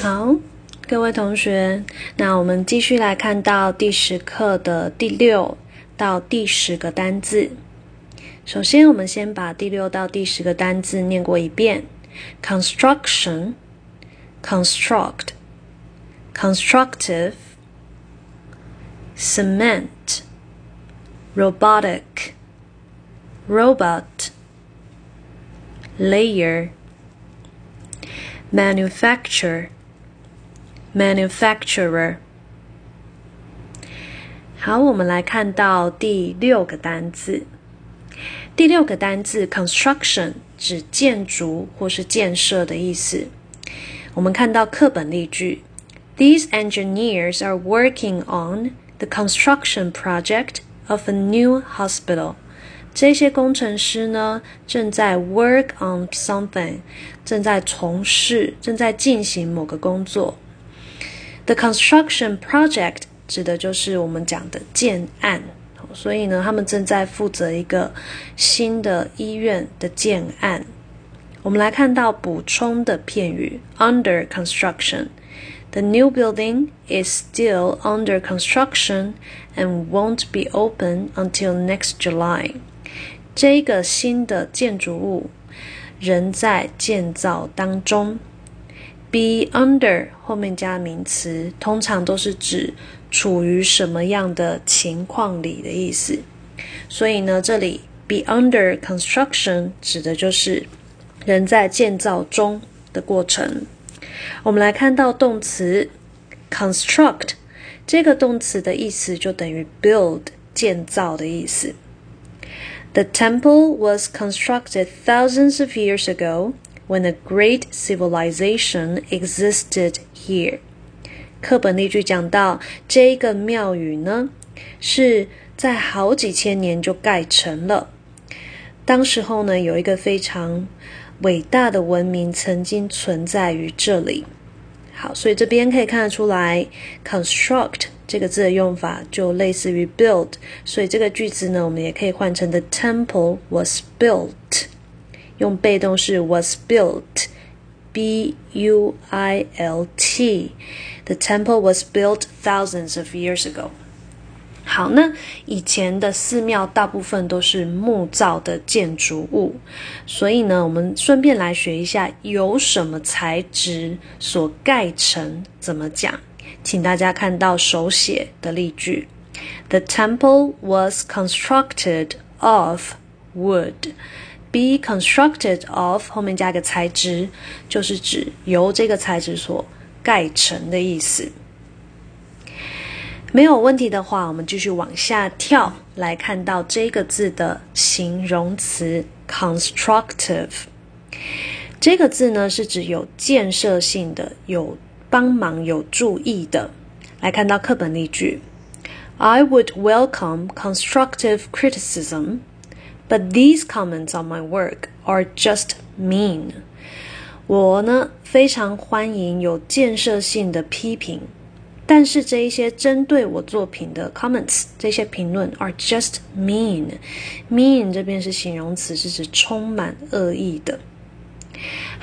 好，各位同学，那我们继续来看到第十课的第六到第十个单字。首先，我们先把第六到第十个单字念过一遍：construction、construct、constructive、cement、robotic、robot、layer、manufacture。manufacturer。好，我们来看到第六个单字。第六个单字 construction 指建筑或是建设的意思。我们看到课本例句：These engineers are working on the construction project of a new hospital. 这些工程师呢，正在 work on something，正在从事、正在进行某个工作。 The construction project 指的就是我们讲的建案，所以呢，他们正在负责一个新的医院的建案。我们来看到补充的片语：under construction。The new building is still under construction and won't be open until next July。这个新的建筑物仍在建造当中。 Be under 后面加名词，通常都是指处于什么样的情况里的意思。所以呢，这里 be under construction 指的就是人在建造中的过程。我们来看到动词 construct 这个动词的意思就等于 build 建造的意思。The temple was constructed thousands of years ago when a great civilization existed here。课本例句讲到，这个庙宇呢是在好几千年就盖成了。当时候呢，有一个非常伟大的文明曾经存在于这里。好，所以这边可以看得出来，construct 这个字的用法就类似于 build，所以这个句子呢，我们也可以换成 The temple was built。用被动式 was built，b u i l t。The temple was built thousands of years ago。好，那以前的寺庙大部分都是木造的建筑物，所以呢，我们顺便来学一下由什么材质所盖成，怎么讲？请大家看到手写的例句：The temple was constructed of wood。 Be constructed of 后面加个材质，就是指由这个材质所盖成的意思。没有问题的话，我们继续往下跳，来看到这个字的形容词 constructive。这个字呢是指有建设性的、有帮忙、有注意的。来看到课本例句：I would welcome constructive criticism. But these comments on my work are just mean。我呢非常欢迎有建设性的批评，但是这一些针对我作品的 comments，这些评论 are just mean。mean 这边是形容词，是指充满恶意的。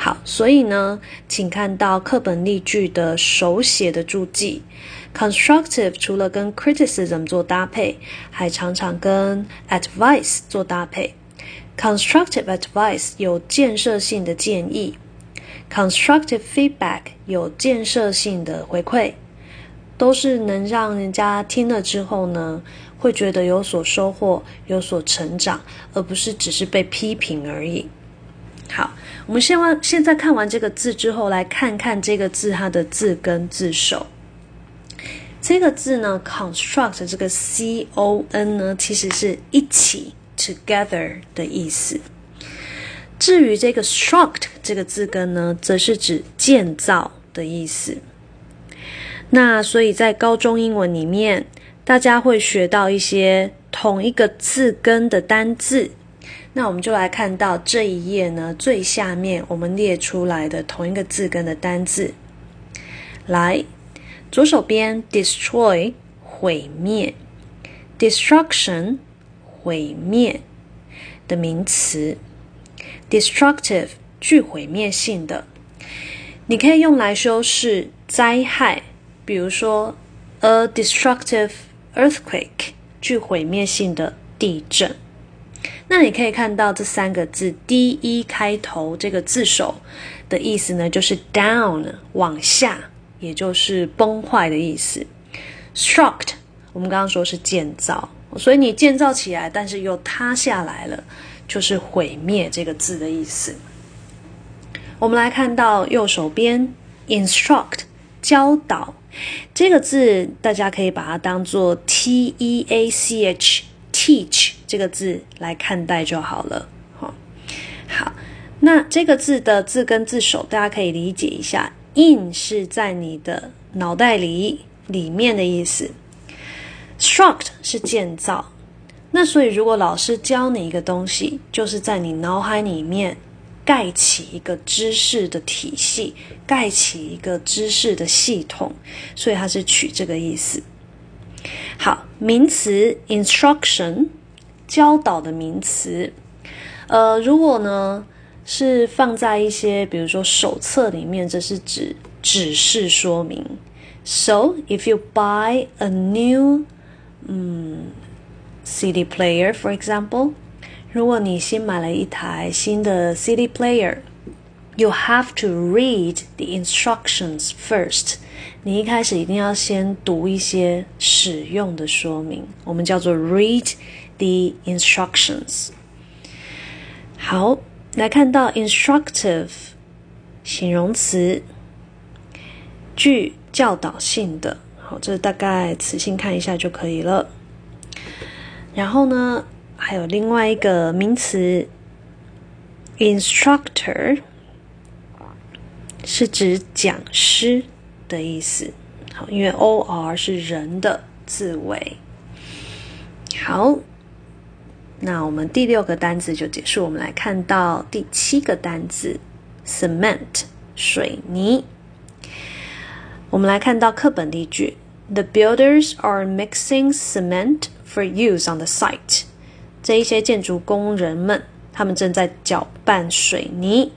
好，所以呢，请看到课本例句的手写的注记。Constructive 除了跟 criticism 做搭配，还常常跟 advice 做搭配。Constructive advice 有建设性的建议，constructive feedback 有建设性的回馈，都是能让人家听了之后呢，会觉得有所收获、有所成长，而不是只是被批评而已。好，我们现完现在看完这个字之后，来看看这个字它的字根字首。这个字呢，construct 这个 c o n 呢，其实是一起 together 的意思。至于这个 struct 这个字根呢，则是指建造的意思。那所以在高中英文里面，大家会学到一些同一个字根的单字。那我们就来看到这一页呢，最下面我们列出来的同一个字根的单字，来。左手边，destroy 毁灭，destruction 毁灭的名词，destructive 具毁灭性的。你可以用来修饰灾害，比如说 a destructive earthquake，具毁灭性的地震。那你可以看到这三个字 D E 开头这个字首的意思呢，就是 down 往下，也就是崩坏的意思。Struck，我们刚刚说是建造，所以你建造起来，但是又塌下来了，就是毁灭这个字的意思。我们来看到右手边 instruct 教导这个字，大家可以把它当做 T E A C H teach。这个字来看待就好了，好，好，那这个字的字根字首，大家可以理解一下。in 是在你的脑袋里里面的意思，struct 是建造。那所以如果老师教你一个东西，就是在你脑海里面盖起一个知识的体系，盖起一个知识的系统，所以它是取这个意思。好，名词 instruction。教导的名词，呃，如果呢是放在一些比如说手册里面，这是指指示说明。So if you buy a new 嗯 CD player, for example，如果你新买了一台新的 CD player，you have to read the instructions first。你一开始一定要先读一些使用的说明，我们叫做 read。The instructions。好，来看到 instructive 形容词，具教导性的。好，这大概词性看一下就可以了。然后呢，还有另外一个名词，instructor 是指讲师的意思。好，因为 O R 是人的字尾。好。那我们第六个单词就结束，我们来看到第七个单词，cement 水泥。我们来看到课本例句：The builders are mixing cement for use on the site。这一些建筑工人们，他们正在搅拌水泥。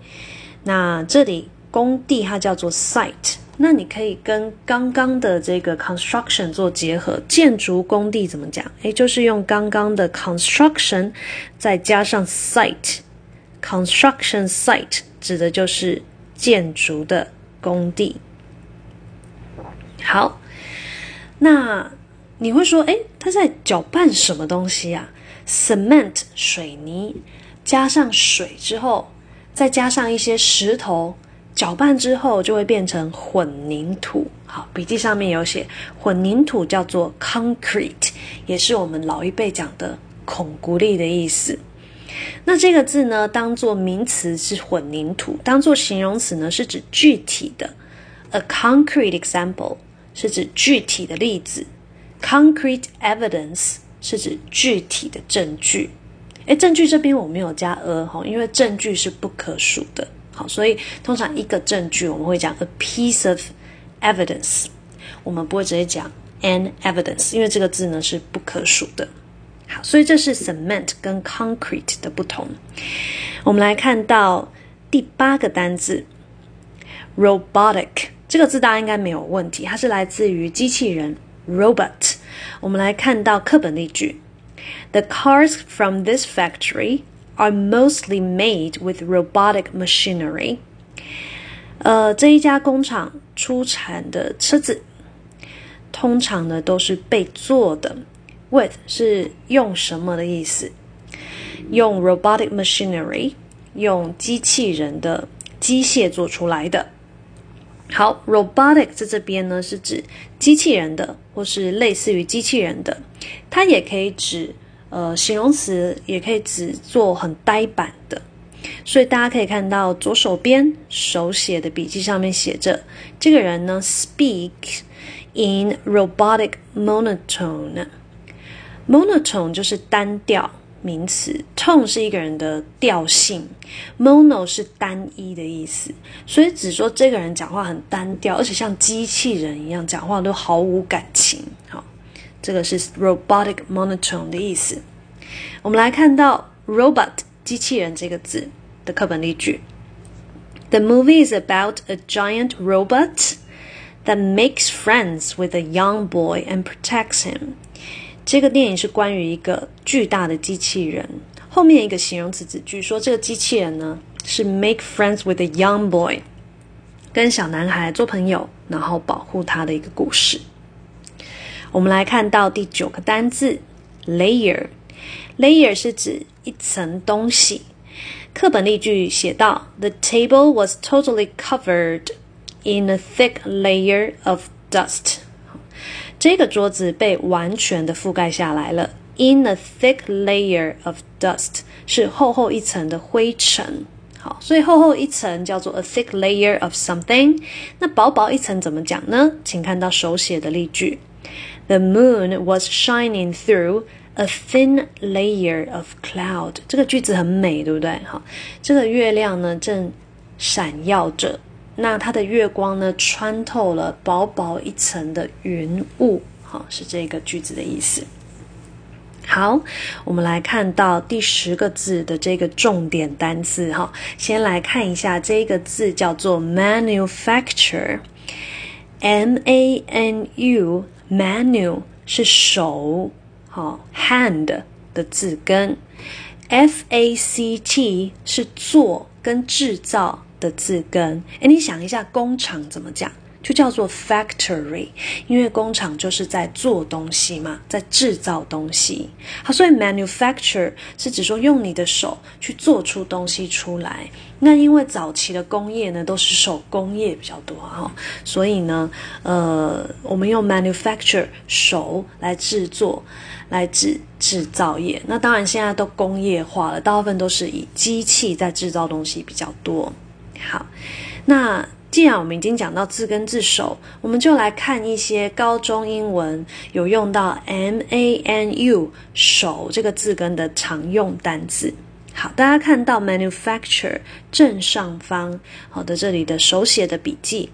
那这里工地它叫做 site。那你可以跟刚刚的这个 construction 做结合，建筑工地怎么讲？诶，就是用刚刚的 construction 再加上 site，construction site 指的就是建筑的工地。好，那你会说，诶，他在搅拌什么东西啊？cement 水泥加上水之后，再加上一些石头。搅拌之后就会变成混凝土。好，笔记上面有写，混凝土叫做 concrete，也是我们老一辈讲的孔骨力的意思。那这个字呢，当做名词是混凝土，当做形容词呢是指具体的。A concrete example 是指具体的例子，concrete evidence 是指具体的证据。诶，证据这边我没有加 a 哈，因为证据是不可数的。好，所以通常一个证据我们会讲 a piece of evidence，我们不会直接讲 an evidence，因为这个字呢是不可数的。好，所以这是 cement 跟 concrete 的不同。我们来看到第八个单字 robotic，这个字大家应该没有问题，它是来自于机器人 robot。我们来看到课本例句：The cars from this factory。Are mostly made with robotic machinery。呃，这一家工厂出产的车子，通常呢都是被做的。With 是用什么的意思？用 robotic machinery，用机器人的机械做出来的。好，robotic 在这边呢是指机器人的，或是类似于机器人的，它也可以指。呃，形容词也可以指做很呆板的，所以大家可以看到左手边手写的笔记上面写着，这个人呢，speak in robotic monotone。monotone 就是单调名词，tone 是一个人的调性，mono 是单一的意思，所以只说这个人讲话很单调，而且像机器人一样讲话都毫无感情。好。这个是 robotic monotone 的意思。我们来看到 robot 机器人这个字的课本例句 The movie is about a giant robot that makes friends with a young boy and protects him. 这个电影是关于一个巨大的机器人。后面一个形容词子句说，这个机器人呢是 make friends with a young boy，跟小男孩做朋友，然后保护他的一个故事。 我们来看到第九个单字 layer。layer 是指一层东西。课本例句写道：The table was totally covered in a thick layer of dust。这个桌子被完全的覆盖下来了。In a thick layer of dust 是厚厚一层的灰尘。好，所以厚厚一层叫做 a thick layer of something。那薄薄一层怎么讲呢？请看到手写的例句：The moon was shining through。A thin layer of cloud，这个句子很美，对不对？好，这个月亮呢正闪耀着，那它的月光呢穿透了薄薄一层的云雾，好，是这个句子的意思。好，我们来看到第十个字的这个重点单词，哈，先来看一下这个字叫做 manufacture M A N U manual 是手，好 hand 的字根。F A C T 是做跟制造的字根。哎，你想一下，工厂怎么讲？就叫做 factory，因为工厂就是在做东西嘛，在制造东西。好，所以 manufacture 是指说用你的手去做出东西出来。那因为早期的工业呢都是手工业比较多哈，所以呢，呃，我们用 manufacture 手来制作，来指制造业。那当然现在都工业化了，大部分都是以机器在制造东西比较多。好，那。既然我们已经讲到字根字首，我们就来看一些高中英文有用到 m a n u 手这个字根的常用单字。好，大家看到 manufacture 正上方，好的，这里的手写的笔记，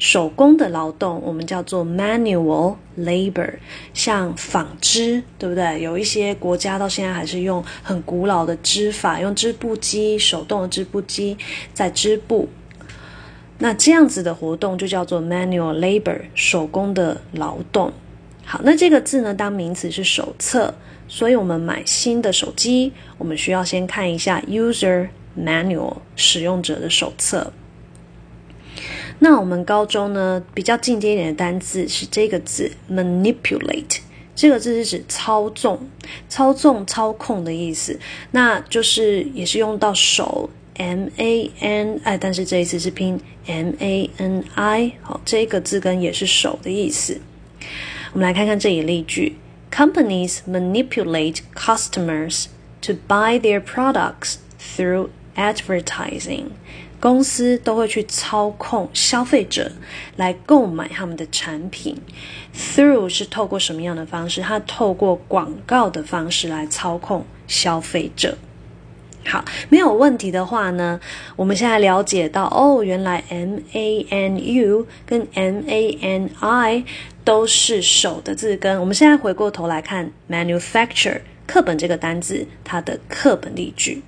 手工的劳动我们叫做 manual labor，像纺织，对不对？有一些国家到现在还是用很古老的织法，用织布机，手动的织布机在织布。那这样子的活动就叫做 manual labor，手工的劳动。好，那这个字呢，当名词是手册，所以我们买新的手机，我们需要先看一下 user manual，使用者的手册。那我们高中呢，比较进阶一点的单字是这个字 manipulate，这个字是指操纵、操纵、操控的意思，那就是也是用到手。M A N 哎但是这一次是拼 M A N I，好，这个字根也是手的意思。我们来看看这一例句：Companies manipulate customers to buy their products through advertising。公司都会去操控消费者来购买他们的产品。Through 是透过什么样的方式？它透过广告的方式来操控消费者。好，没有问题的话呢，我们现在了解到哦，原来 M A N U 跟 M A N I 都是手的字根。我们现在回过头来看 manufacture 课本这个单字，它的课本例句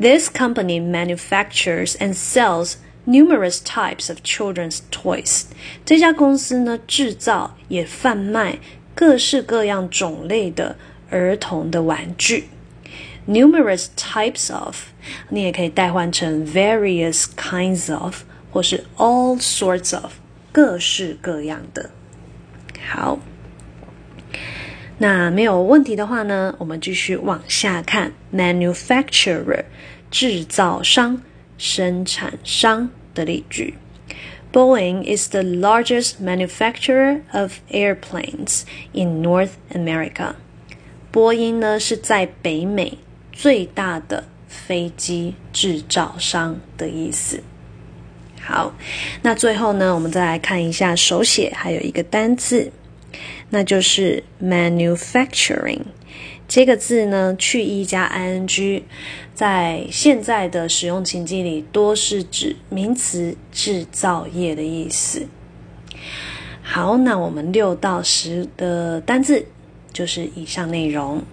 ：This company manufactures and sells numerous types of children's toys。这家公司呢，制造也贩卖各式各样种类的儿童的玩具。numerous types of，你也可以代换成 various kinds of，或是 all sorts of，各式各样的。好，那没有问题的话呢，我们继续往下看，manufacturer 制造商、生产商的例句。Boeing is the largest manufacturer of airplanes in North America. 波音呢是在北美 最大的飞机制造商的意思。好，那最后呢，我们再来看一下手写，还有一个单字，那就是 manufacturing 这个字呢，去一加 ing，在现在的使用情境里，多是指名词制造业的意思。好，那我们六到十的单字就是以上内容。